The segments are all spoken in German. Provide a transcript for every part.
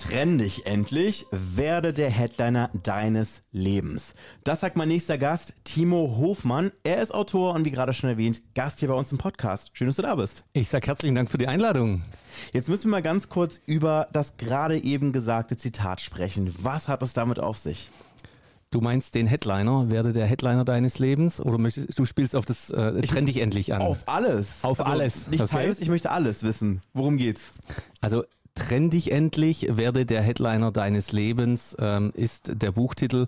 Trenn dich endlich, werde der Headliner deines Lebens. Das sagt mein nächster Gast, Timo Hofmann. Er ist Autor und wie gerade schon erwähnt, Gast hier bei uns im Podcast. Schön, dass du da bist. Ich sage herzlichen Dank für die Einladung. Jetzt müssen wir mal ganz kurz über das gerade eben gesagte Zitat sprechen. Was hat es damit auf sich? Du meinst den Headliner, werde der Headliner deines Lebens oder möchtest, du spielst auf das äh, Trenn dich endlich an? Auf alles. Auf also alles. Nichts okay. halbes, ich möchte alles wissen. Worum geht's? Also Trenn dich endlich, werde der Headliner deines Lebens, ähm, ist der Buchtitel.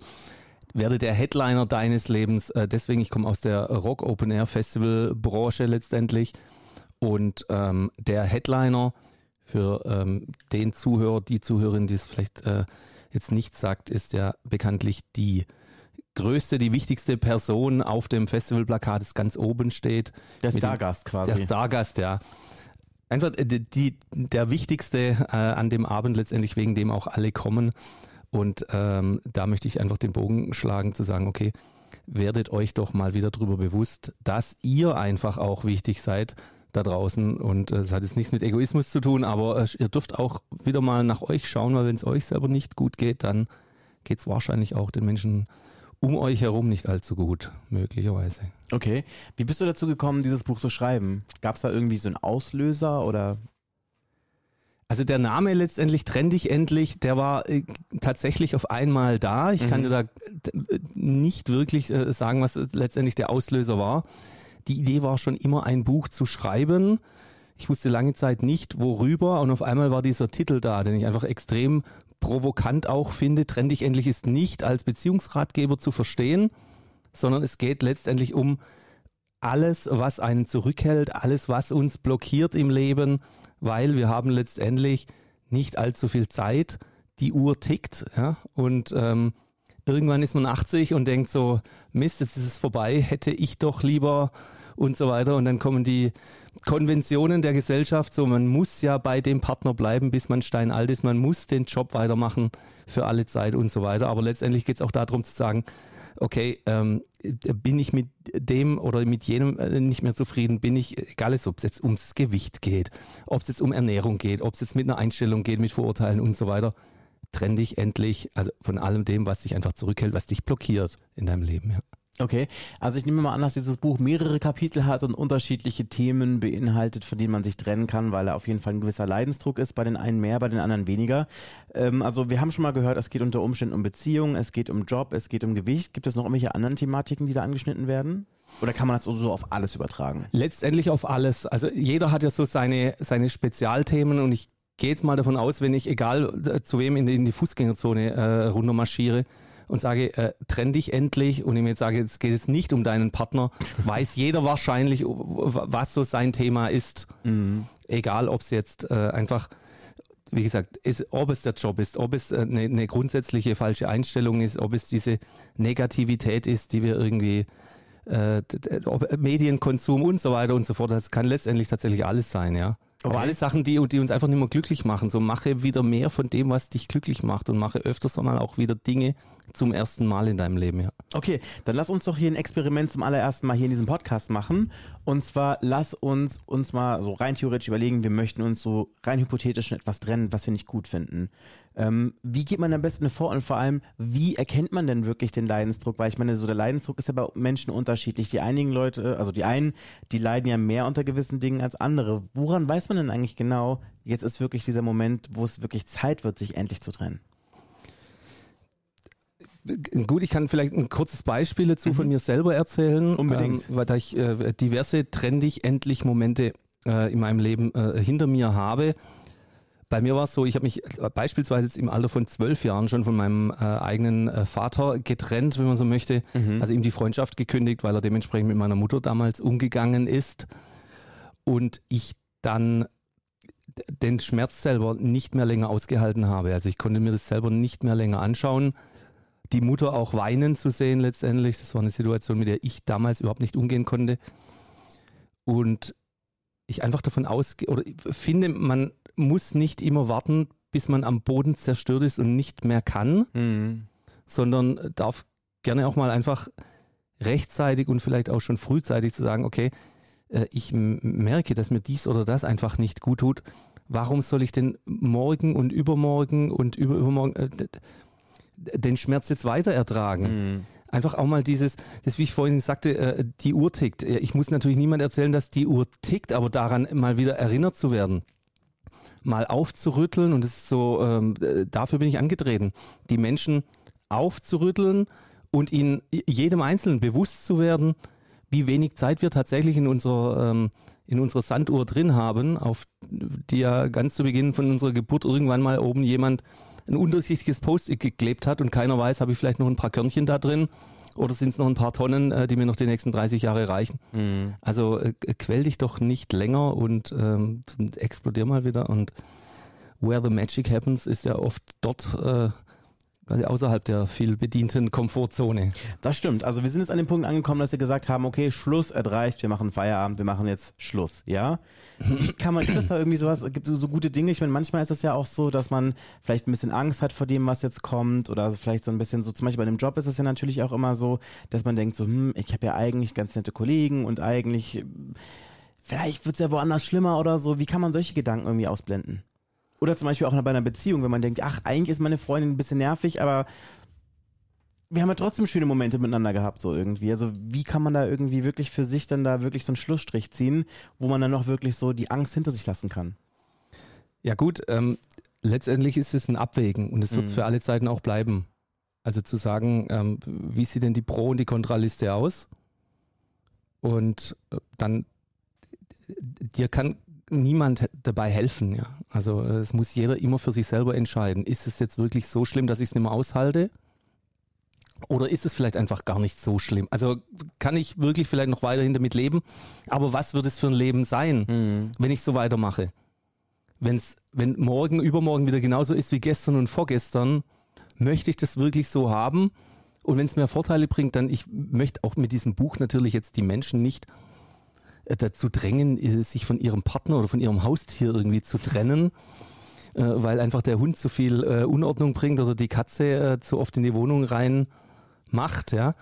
Werde der Headliner deines Lebens. Äh, deswegen, ich komme aus der Rock Open Air Festival Branche letztendlich. Und ähm, der Headliner für ähm, den Zuhörer, die Zuhörerin, die es vielleicht äh, jetzt nicht sagt, ist ja bekanntlich die größte, die wichtigste Person auf dem Festivalplakat, das ganz oben steht. Der Stargast quasi. Der Stargast, ja einfach äh, die, der wichtigste äh, an dem Abend letztendlich, wegen dem auch alle kommen. Und ähm, da möchte ich einfach den Bogen schlagen, zu sagen, okay, werdet euch doch mal wieder darüber bewusst, dass ihr einfach auch wichtig seid da draußen. Und äh, es hat jetzt nichts mit Egoismus zu tun, aber äh, ihr dürft auch wieder mal nach euch schauen, weil wenn es euch selber nicht gut geht, dann geht es wahrscheinlich auch den Menschen um euch herum nicht allzu gut, möglicherweise. Okay. Wie bist du dazu gekommen, dieses Buch zu schreiben? Gab es da irgendwie so einen Auslöser oder? Also der Name letztendlich Trenn dich endlich, der war äh, tatsächlich auf einmal da. Ich mhm. kann dir da nicht wirklich äh, sagen, was letztendlich der Auslöser war. Die Idee war schon immer ein Buch zu schreiben. Ich wusste lange Zeit nicht, worüber und auf einmal war dieser Titel da, den ich einfach extrem provokant auch finde, trenn dich endlich ist nicht als Beziehungsratgeber zu verstehen, sondern es geht letztendlich um alles, was einen zurückhält, alles, was uns blockiert im Leben, weil wir haben letztendlich nicht allzu viel Zeit. Die Uhr tickt, ja, und ähm, irgendwann ist man 80 und denkt so, Mist, jetzt ist es vorbei, hätte ich doch lieber und so weiter. Und dann kommen die Konventionen der Gesellschaft, so man muss ja bei dem Partner bleiben, bis man steinalt ist, man muss den Job weitermachen für alle Zeit und so weiter. Aber letztendlich geht es auch darum zu sagen, okay, ähm, bin ich mit dem oder mit jenem äh, nicht mehr zufrieden, bin ich, egal ob es jetzt ums Gewicht geht, ob es jetzt um Ernährung geht, ob es jetzt mit einer Einstellung geht, mit Vorurteilen und so weiter, trenn dich endlich also von allem dem, was dich einfach zurückhält, was dich blockiert in deinem Leben. Ja. Okay, also ich nehme mal an, dass dieses Buch mehrere Kapitel hat und unterschiedliche Themen beinhaltet, von denen man sich trennen kann, weil er auf jeden Fall ein gewisser Leidensdruck ist, bei den einen mehr, bei den anderen weniger. Ähm, also wir haben schon mal gehört, es geht unter Umständen um Beziehungen, es geht um Job, es geht um Gewicht. Gibt es noch irgendwelche anderen Thematiken, die da angeschnitten werden? Oder kann man das so auf alles übertragen? Letztendlich auf alles. Also jeder hat ja so seine, seine Spezialthemen und ich gehe jetzt mal davon aus, wenn ich, egal äh, zu wem in die, in die Fußgängerzone äh, runtermarschiere, und sage, äh, trenn dich endlich und ich mir jetzt sage, es geht jetzt nicht um deinen Partner, weiß jeder wahrscheinlich, was so sein Thema ist. Mhm. Egal, ob es jetzt äh, einfach wie gesagt, ist, ob es der Job ist, ob es eine, eine grundsätzliche falsche Einstellung ist, ob es diese Negativität ist, die wir irgendwie äh, Medienkonsum und so weiter und so fort. Das kann letztendlich tatsächlich alles sein, ja. Okay. Aber alle Sachen, die, die uns einfach nicht mehr glücklich machen. So mache wieder mehr von dem, was dich glücklich macht und mache öfters mal auch wieder Dinge zum ersten Mal in deinem Leben, ja. Okay, dann lass uns doch hier ein Experiment zum allerersten Mal hier in diesem Podcast machen. Und zwar lass uns uns mal so rein theoretisch überlegen, wir möchten uns so rein hypothetisch etwas trennen, was wir nicht gut finden. Ähm, wie geht man am besten vor und vor allem, wie erkennt man denn wirklich den Leidensdruck? Weil ich meine, so der Leidensdruck ist ja bei Menschen unterschiedlich. Die einigen Leute, also die einen, die leiden ja mehr unter gewissen Dingen als andere. Woran weiß man denn eigentlich genau, jetzt ist wirklich dieser Moment, wo es wirklich Zeit wird, sich endlich zu trennen? Gut, ich kann vielleicht ein kurzes Beispiel dazu mhm. von mir selber erzählen. Unbedingt. Ähm, weil da ich äh, diverse trendig endlich Momente äh, in meinem Leben äh, hinter mir habe. Bei mir war es so, ich habe mich äh, beispielsweise jetzt im Alter von zwölf Jahren schon von meinem äh, eigenen äh, Vater getrennt, wenn man so möchte. Mhm. Also ihm die Freundschaft gekündigt, weil er dementsprechend mit meiner Mutter damals umgegangen ist. Und ich dann den Schmerz selber nicht mehr länger ausgehalten habe. Also ich konnte mir das selber nicht mehr länger anschauen. Die Mutter auch weinen zu sehen letztendlich, das war eine Situation, mit der ich damals überhaupt nicht umgehen konnte. und ich einfach davon ausgehe oder finde, man muss nicht immer warten, bis man am Boden zerstört ist und nicht mehr kann, Mhm. sondern darf gerne auch mal einfach rechtzeitig und vielleicht auch schon frühzeitig zu sagen, okay, äh, ich merke, dass mir dies oder das einfach nicht gut tut. Warum soll ich denn morgen und übermorgen und über den Schmerz jetzt weiter ertragen? Mhm. Einfach auch mal dieses, das wie ich vorhin sagte, äh, die Uhr tickt. Äh, Ich muss natürlich niemand erzählen, dass die Uhr tickt, aber daran mal wieder erinnert zu werden, mal aufzurütteln und es ist so, ähm, äh, dafür bin ich angetreten, die Menschen aufzurütteln und ihnen jedem Einzelnen bewusst zu werden, wie wenig Zeit wir tatsächlich in unserer ähm, in unserer Sanduhr drin haben, auf die ja ganz zu Beginn von unserer Geburt irgendwann mal oben jemand ein undurchsichtiges Post-it geklebt hat und keiner weiß, habe ich vielleicht noch ein paar Körnchen da drin oder sind es noch ein paar Tonnen, äh, die mir noch die nächsten 30 Jahre reichen. Mhm. Also äh, quell dich doch nicht länger und ähm, explodier mal wieder. Und where the magic happens ist ja oft dort äh, quasi außerhalb der viel bedienten Komfortzone. Das stimmt. Also wir sind jetzt an dem Punkt angekommen, dass wir gesagt haben, okay, Schluss, es reicht, wir machen Feierabend, wir machen jetzt Schluss, ja? Wie Kann man, gibt es da irgendwie sowas, gibt es so gute Dinge? Ich meine, manchmal ist es ja auch so, dass man vielleicht ein bisschen Angst hat vor dem, was jetzt kommt oder vielleicht so ein bisschen so, zum Beispiel bei dem Job ist es ja natürlich auch immer so, dass man denkt so, hm, ich habe ja eigentlich ganz nette Kollegen und eigentlich, vielleicht wird es ja woanders schlimmer oder so. Wie kann man solche Gedanken irgendwie ausblenden? Oder zum Beispiel auch bei einer Beziehung, wenn man denkt, ach, eigentlich ist meine Freundin ein bisschen nervig, aber wir haben ja trotzdem schöne Momente miteinander gehabt, so irgendwie. Also wie kann man da irgendwie wirklich für sich dann da wirklich so einen Schlussstrich ziehen, wo man dann noch wirklich so die Angst hinter sich lassen kann? Ja gut, ähm, letztendlich ist es ein Abwägen und es wird Mhm. für alle Zeiten auch bleiben. Also zu sagen, ähm, wie sieht denn die Pro- und die Kontraliste aus? Und äh, dann, dir kann niemand dabei helfen. Ja? Also äh, es muss jeder immer für sich selber entscheiden. Ist es jetzt wirklich so schlimm, dass ich es nicht mehr aushalte? Oder ist es vielleicht einfach gar nicht so schlimm? Also kann ich wirklich vielleicht noch weiterhin damit leben? Aber was wird es für ein Leben sein, wenn ich so weitermache? Wenn's, wenn morgen, übermorgen wieder genauso ist wie gestern und vorgestern, möchte ich das wirklich so haben? Und wenn es mir Vorteile bringt, dann ich möchte auch mit diesem Buch natürlich jetzt die Menschen nicht dazu drängen, äh, sich von ihrem Partner oder von ihrem Haustier irgendwie zu trennen, äh, weil einfach der Hund zu viel äh, Unordnung bringt oder die Katze äh, zu oft in die Wohnung rein macht, ja.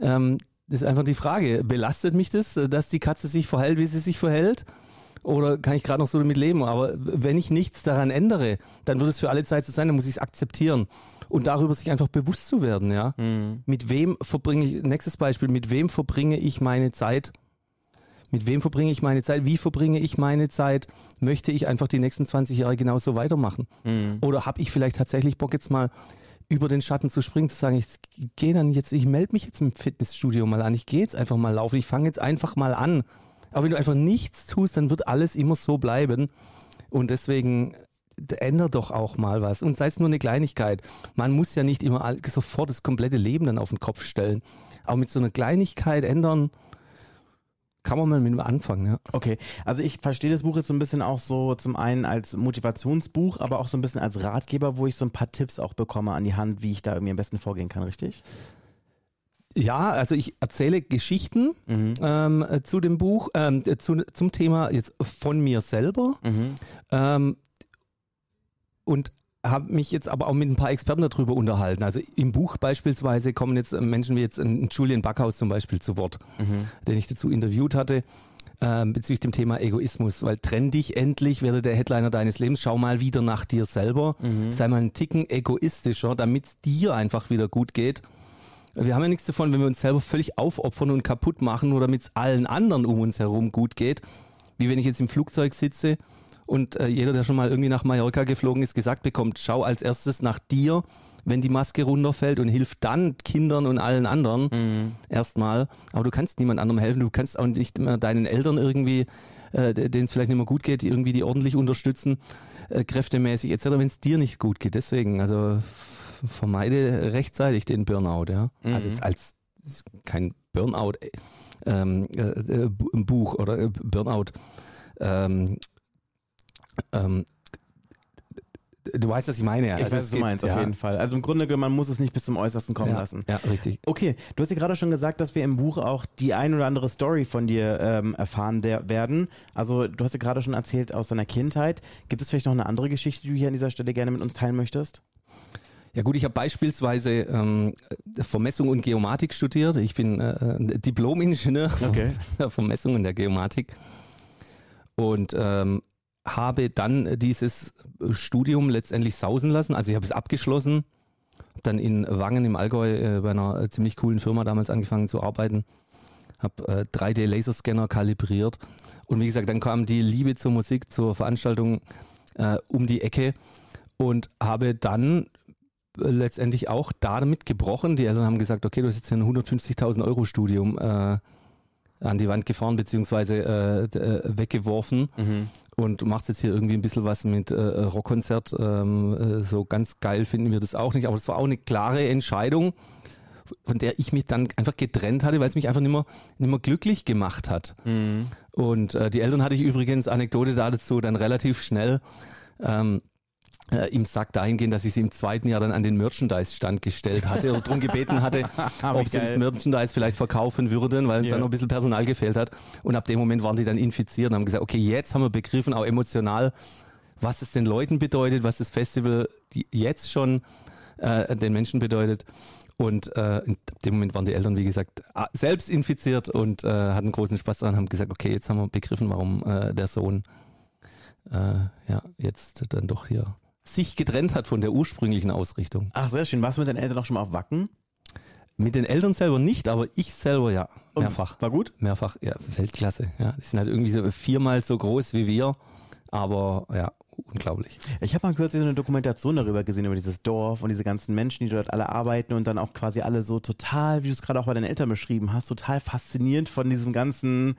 Ähm, das ist einfach die Frage, belastet mich das, äh, dass die Katze sich verhält, wie sie sich verhält? Oder kann ich gerade noch so damit leben? Aber wenn ich nichts daran ändere, dann wird es für alle Zeit so sein, dann muss ich es akzeptieren. Und darüber sich einfach bewusst zu werden, ja. Mit wem verbringe ich, nächstes Beispiel, mit wem verbringe ich meine Zeit? Mit wem verbringe ich meine Zeit? Wie verbringe ich meine Zeit? Möchte ich einfach die nächsten 20 Jahre genauso weitermachen? Oder habe ich vielleicht tatsächlich Bock jetzt mal über den Schatten zu springen, zu sagen, ich gehe dann jetzt, ich melde mich jetzt im Fitnessstudio mal an, ich gehe jetzt einfach mal laufen, ich fange jetzt einfach mal an. Aber wenn du einfach nichts tust, dann wird alles immer so bleiben. Und deswegen änder doch auch mal was. Und sei es nur eine Kleinigkeit. Man muss ja nicht immer sofort das komplette Leben dann auf den Kopf stellen. Aber mit so einer Kleinigkeit ändern, kann man mal mit dem anfangen. Ja. Okay, also ich verstehe das Buch jetzt so ein bisschen auch so zum einen als Motivationsbuch, aber auch so ein bisschen als Ratgeber, wo ich so ein paar Tipps auch bekomme an die Hand, wie ich da irgendwie am besten vorgehen kann, richtig? Ja, also ich erzähle Geschichten ähm, äh, zu dem Buch, ähm, äh, zu, zum Thema jetzt von mir selber ähm, und habe mich jetzt aber auch mit ein paar Experten darüber unterhalten. Also im Buch beispielsweise kommen jetzt äh, Menschen wie jetzt ein Julian Backhaus zum Beispiel zu Wort, den ich dazu interviewt hatte. Ähm, bezüglich dem Thema Egoismus, weil trenn dich endlich, werde der Headliner deines Lebens, schau mal wieder nach dir selber, sei mal einen Ticken egoistischer, damit es dir einfach wieder gut geht. Wir haben ja nichts davon, wenn wir uns selber völlig aufopfern und kaputt machen, nur damit es allen anderen um uns herum gut geht. Wie wenn ich jetzt im Flugzeug sitze und äh, jeder, der schon mal irgendwie nach Mallorca geflogen ist, gesagt bekommt, schau als erstes nach dir, wenn die Maske runterfällt und hilf dann Kindern und allen anderen erstmal. Aber du kannst niemand anderem helfen, du kannst auch nicht mehr deinen Eltern irgendwie, äh, denen es vielleicht nicht mehr gut geht, irgendwie die ordentlich unterstützen, äh, kräftemäßig etc., wenn es dir nicht gut geht. Deswegen, also vermeide rechtzeitig den Burnout, ja. Also jetzt als kein Burnout äh, ähm, äh, äh, Buch oder äh, Burnout ähm, ähm, Du weißt, was ich meine. Ja. Ich Also weiß, was du meinst, ja. auf jeden Fall. Also im Grunde genommen, man muss es nicht bis zum Äußersten kommen Ja, lassen. ja, richtig. Okay, du hast ja gerade schon gesagt, dass wir im Buch auch die ein oder andere Story von dir ähm, erfahren der, werden. Also du hast ja gerade schon erzählt aus deiner Kindheit. Gibt es vielleicht noch eine andere Geschichte, die du hier an dieser Stelle gerne mit uns teilen möchtest? Ja gut, ich habe beispielsweise ähm, Vermessung und Geomatik studiert. Ich bin äh, Diplom-Ingenieur Okay. der Vermessung und der Geomatik und ähm, habe dann dieses Studium letztendlich sausen lassen. Also ich habe es abgeschlossen, hab dann in Wangen im Allgäu äh, bei einer äh, ziemlich coolen Firma damals angefangen zu arbeiten, habe äh, 3D-Laserscanner kalibriert und wie gesagt, dann kam die Liebe zur Musik, zur Veranstaltung äh, um die Ecke und habe dann äh, letztendlich auch damit gebrochen. Die Eltern haben gesagt, okay, du hast jetzt ein 150.000 Euro Studium äh, an die Wand gefahren beziehungsweise äh, äh, weggeworfen und machst jetzt hier irgendwie ein bisschen was mit äh, Rockkonzert. Ähm, äh, so ganz geil finden wir das auch nicht, aber es war auch eine klare Entscheidung, von der ich mich dann einfach getrennt hatte, weil es mich einfach nicht mehr, nicht mehr glücklich gemacht hat. Und äh, die Eltern hatte ich übrigens, Anekdote dazu, dann relativ schnell ähm, äh, im Sack dahingehend, dass ich sie im zweiten Jahr dann an den Merchandise-Stand gestellt hatte und darum gebeten hatte, ob sie das. Merchandise vielleicht verkaufen würden, weil uns Ja. dann noch ein bisschen Personal gefehlt hat. Und ab dem Moment waren die dann infiziert und haben gesagt, okay, jetzt haben wir begriffen, auch emotional, was es den Leuten bedeutet, was das Festival jetzt schon äh, den Menschen bedeutet. Und äh, in dem Moment waren die Eltern, wie gesagt, ah, selbst infiziert und äh, hatten großen Spaß daran, haben gesagt, okay, jetzt haben wir begriffen, warum äh, der Sohn äh, ja jetzt dann doch hier sich getrennt hat von der ursprünglichen Ausrichtung. Ach, sehr schön. Warst du mit deinen Eltern auch schon mal auf Wacken? Mit den Eltern selber nicht, aber ich selber ja, Und mehrfach. War gut? Mehrfach, ja, Weltklasse. Ja, die sind halt irgendwie so viermal so groß wie wir, aber ja, unglaublich. Ich habe mal kürzlich so eine Dokumentation darüber gesehen, über dieses Dorf und diese ganzen Menschen, die dort alle arbeiten und dann auch quasi alle so total, wie du es gerade auch bei deinen Eltern beschrieben hast, total fasziniert von diesem ganzen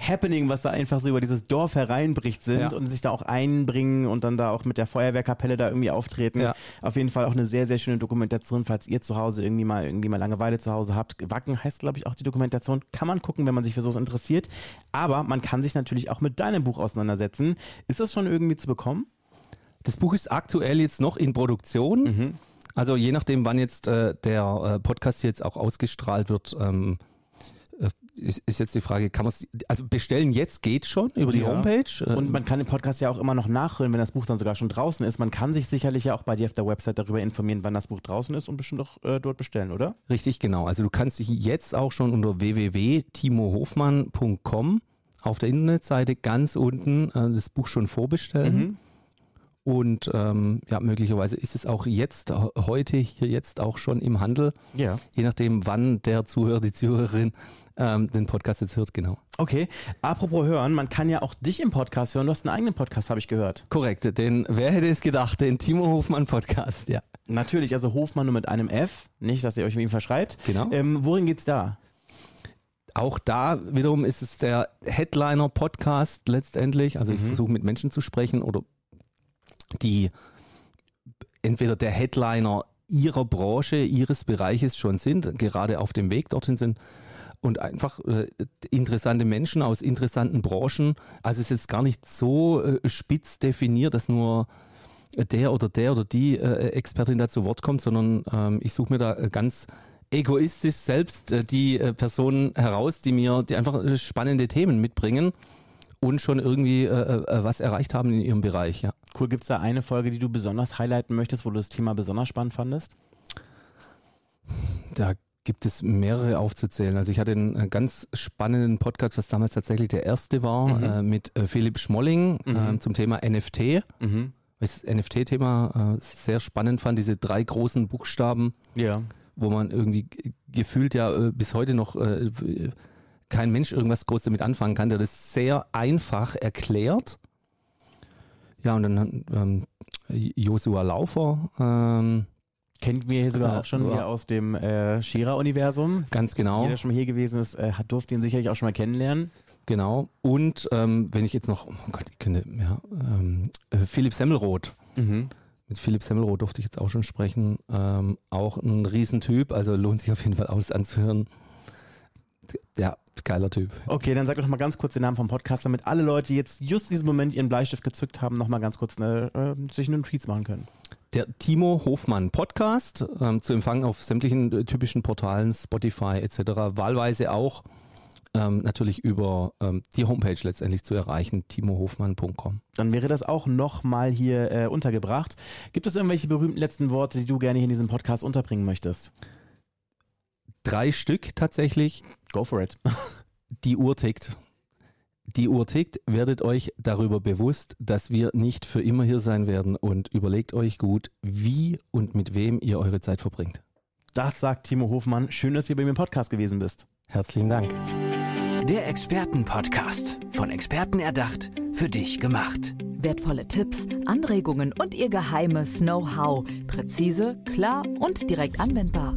Happening, was da einfach so über dieses Dorf hereinbricht sind Ja. und sich da auch einbringen und dann da auch mit der Feuerwehrkapelle da irgendwie auftreten. Ja. Auf jeden Fall auch eine sehr, sehr schöne Dokumentation, falls ihr zu Hause irgendwie mal irgendwie mal Langeweile zu Hause habt. Wacken heißt, glaube ich, auch die Dokumentation. Kann man gucken, wenn man sich für sowas interessiert. Aber man kann sich natürlich auch mit deinem Buch auseinandersetzen. Ist das schon irgendwie zu bekommen? Das Buch ist aktuell jetzt noch in Produktion. Also je nachdem, wann jetzt äh, der äh, Podcast jetzt auch ausgestrahlt wird, ähm, äh, ist, ist jetzt die Frage, kann man es, also bestellen jetzt geht schon über die Ja. Homepage. äh, Und man kann den Podcast ja auch immer noch nachhören, wenn das Buch dann sogar schon draußen ist. Man kann sich sicherlich ja auch bei dir auf der Website darüber informieren, wann das Buch draußen ist und bestimmt auch äh, dort bestellen, oder? Richtig, genau. Also du kannst dich jetzt auch schon unter www.timohofmann.com auf der Internetseite ganz unten äh, das Buch schon vorbestellen. Und ähm, ja, möglicherweise ist es auch jetzt, he- heute, hier jetzt auch schon im Handel, Ja. je nachdem, wann der Zuhörer, die Zuhörerin ähm, den Podcast jetzt hört, genau. Okay. Apropos hören, man kann ja auch dich im Podcast hören. Du hast einen eigenen Podcast, habe ich gehört. Korrekt, den, wer hätte es gedacht, den Timo Hofmann Podcast, ja. Natürlich, also Hofmann nur mit einem F. Nicht, dass ihr euch mit ihm verschreibt. Genau. Ähm, worin geht's da? Auch da wiederum ist es der Headliner-Podcast letztendlich. Also ich Mhm. versuche mit Menschen zu sprechen oder die entweder der Headliner ihrer Branche, ihres Bereiches schon sind, gerade auf dem Weg dorthin sind und einfach äh, interessante Menschen aus interessanten Branchen. Also es ist jetzt gar nicht so äh, spitz definiert, dass nur der oder der oder die äh, Expertin da zu Wort kommt, sondern ähm, ich suche mir da äh, ganz egoistisch selbst äh, die äh, Personen heraus, die mir, die einfach spannende Themen mitbringen und schon irgendwie äh, äh, was erreicht haben in ihrem Bereich, ja. Cool, gibt's da eine Folge, die du besonders highlighten möchtest, wo du das Thema besonders spannend fandest? Da gibt es mehrere aufzuzählen. Also ich hatte einen äh, ganz spannenden Podcast, was damals tatsächlich der erste war, Mhm. äh, mit äh, Philipp Schmolling äh, zum Thema NFT. Mhm. Weil ich das NFT-Thema äh, sehr spannend fand, diese drei großen Buchstaben, Ja. wo man irgendwie gefühlt ja äh, bis heute noch äh, kein Mensch irgendwas groß damit anfangen kann, der das sehr einfach erklärt. Ja, und dann ähm, Joshua Laufer, ähm, Kennen wir hier sogar Äh, auch schon ja. hier aus dem äh, Shira-Universum. ganz genau. Jeder, der schon mal hier gewesen ist, äh, hat, durfte ihn sicherlich auch schon mal kennenlernen. Genau. Und ähm, wenn ich jetzt noch, oh Gott, ich könnte, ja, ähm, äh, Philipp Semmelroth. Mit Philipp Semmelroth durfte ich jetzt auch schon sprechen. Ähm, auch ein Riesentyp, also lohnt sich auf jeden Fall aus anzuhören. Der Geiler Typ. Okay, dann sag doch mal ganz kurz den Namen vom Podcast, damit alle Leute, die jetzt just in diesem Moment ihren Bleistift gezückt haben, noch mal ganz kurz eine, äh, sich einen Tweets machen können. Der Timo Hofmann Podcast, ähm, zu empfangen auf sämtlichen äh, typischen Portalen, Spotify etc., wahlweise auch ähm, natürlich über ähm, die Homepage letztendlich zu erreichen, timohofmann.com. Dann wäre das auch noch mal hier äh, untergebracht. Gibt es irgendwelche berühmten letzten Worte, die du gerne hier in diesem Podcast unterbringen möchtest? Drei Stück tatsächlich. Go for it. Die Uhr tickt. Die Uhr tickt, werdet euch darüber bewusst, dass wir nicht für immer hier sein werden und überlegt euch gut, wie und mit wem ihr eure Zeit verbringt. Das sagt Timo Hofmann. Schön, dass du bei mir im Podcast gewesen bist. Herzlichen Dank. Der Expertenpodcast. Von Experten erdacht, für dich gemacht. Wertvolle Tipps, Anregungen und ihr geheimes Know-how. Präzise, klar und direkt anwendbar.